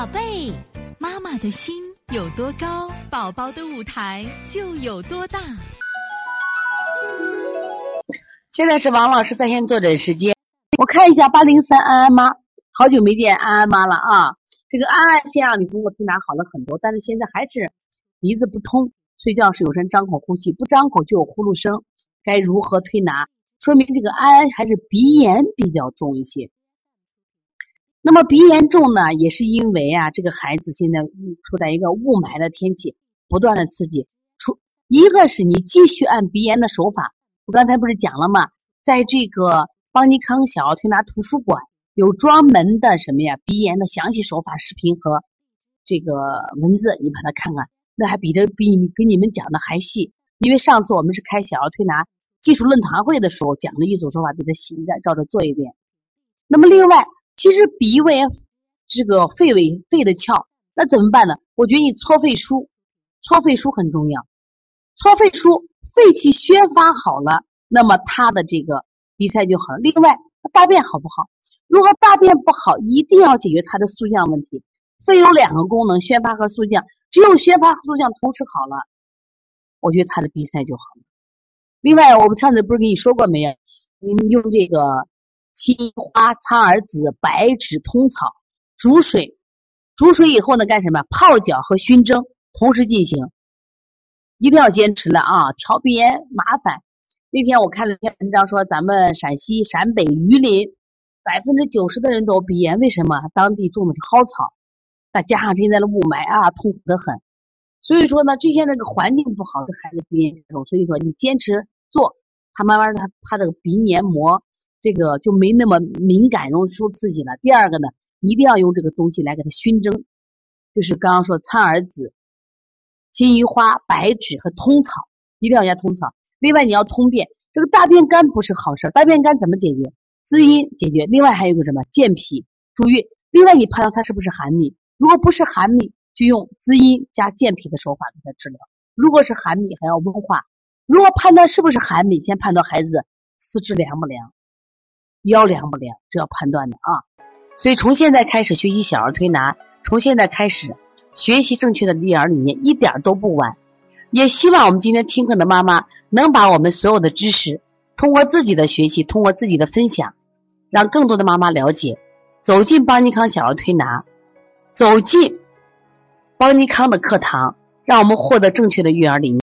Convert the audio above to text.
宝贝，妈妈的心有多高，宝宝的舞台就有多大。现在是王老师在线坐诊时间，我看一下八零三安安妈，好久没见安安妈了啊。这个安安先让你通过推拿好了很多，但是现在还是鼻子不通，睡觉时有时张口呼吸，不张口就有呼噜声，该如何推拿？说明这个安安还是鼻炎比较重一些。那么鼻炎重呢，也是因为啊，这个孩子现在处在一个雾霾的天气，不断的刺激。出一个是你继续按鼻炎的手法，我刚才不是讲了吗？在这个邦尼康小儿推拿图书馆有专门的什么呀鼻炎的详细手法视频和这个文字，你把它看看，那还比这比你给你们讲的还细。因为上次我们是开小儿推拿技术论坛会的时候讲的一组手法比这细，你再照着做一遍。那么另外。其实鼻胃这个肺胃肺的窍，那怎么办呢？我觉得你搓肺腧，搓肺腧很重要。搓肺腧，肺气宣发好了，那么他的这个鼻塞就好了。另外，大便好不好？如果大便不好，一定要解决他的速降问题。肺有两个功能，宣发和速降，只有宣发和速降同时好了，我觉得他的鼻塞就好了。另外，我们上次不是跟你说过没有？你用这个。青花、苍耳子、白芷、通草煮水，煮水以后呢，干什么？泡脚和熏蒸同时进行，一定要坚持了啊！调鼻炎麻烦。那天我看了。篇文章说，咱们陕西陕北榆林百分之九十的人都鼻炎，为什么？当地种的是蒿草，再加上现在的雾霾啊，痛苦的很。所以说呢，这些那个环境不好，这孩子鼻炎严重。所以说，你坚持做，他慢慢他他这个鼻黏膜。这个就没那么敏感，容易受刺激了。第二个呢，一定要用这个东西来给它熏蒸，就是刚刚说苍耳子、金银花、白芷和通草，一定要加通草。另外你要通便，这个大便干不是好事，大便干怎么解决？滋阴解决。另外还有个什么健脾助运。另外你判断它是不是寒秘，如果不是寒秘，就用滋阴加健脾的手法给他治疗。如果是寒秘，还要温化。如果判断是不是寒秘，先判断孩子四肢凉不凉。腰凉不凉，这要判断的啊。所以从现在开始学习小儿推拿，从现在开始学习正确的育儿理念，一点都不晚。也希望我们今天听课的妈妈能把我们所有的知识，通过自己的学习，通过自己的分享，让更多的妈妈了解，走进邦尼康小儿推拿，走进邦尼康的课堂，让我们获得正确的育儿理念。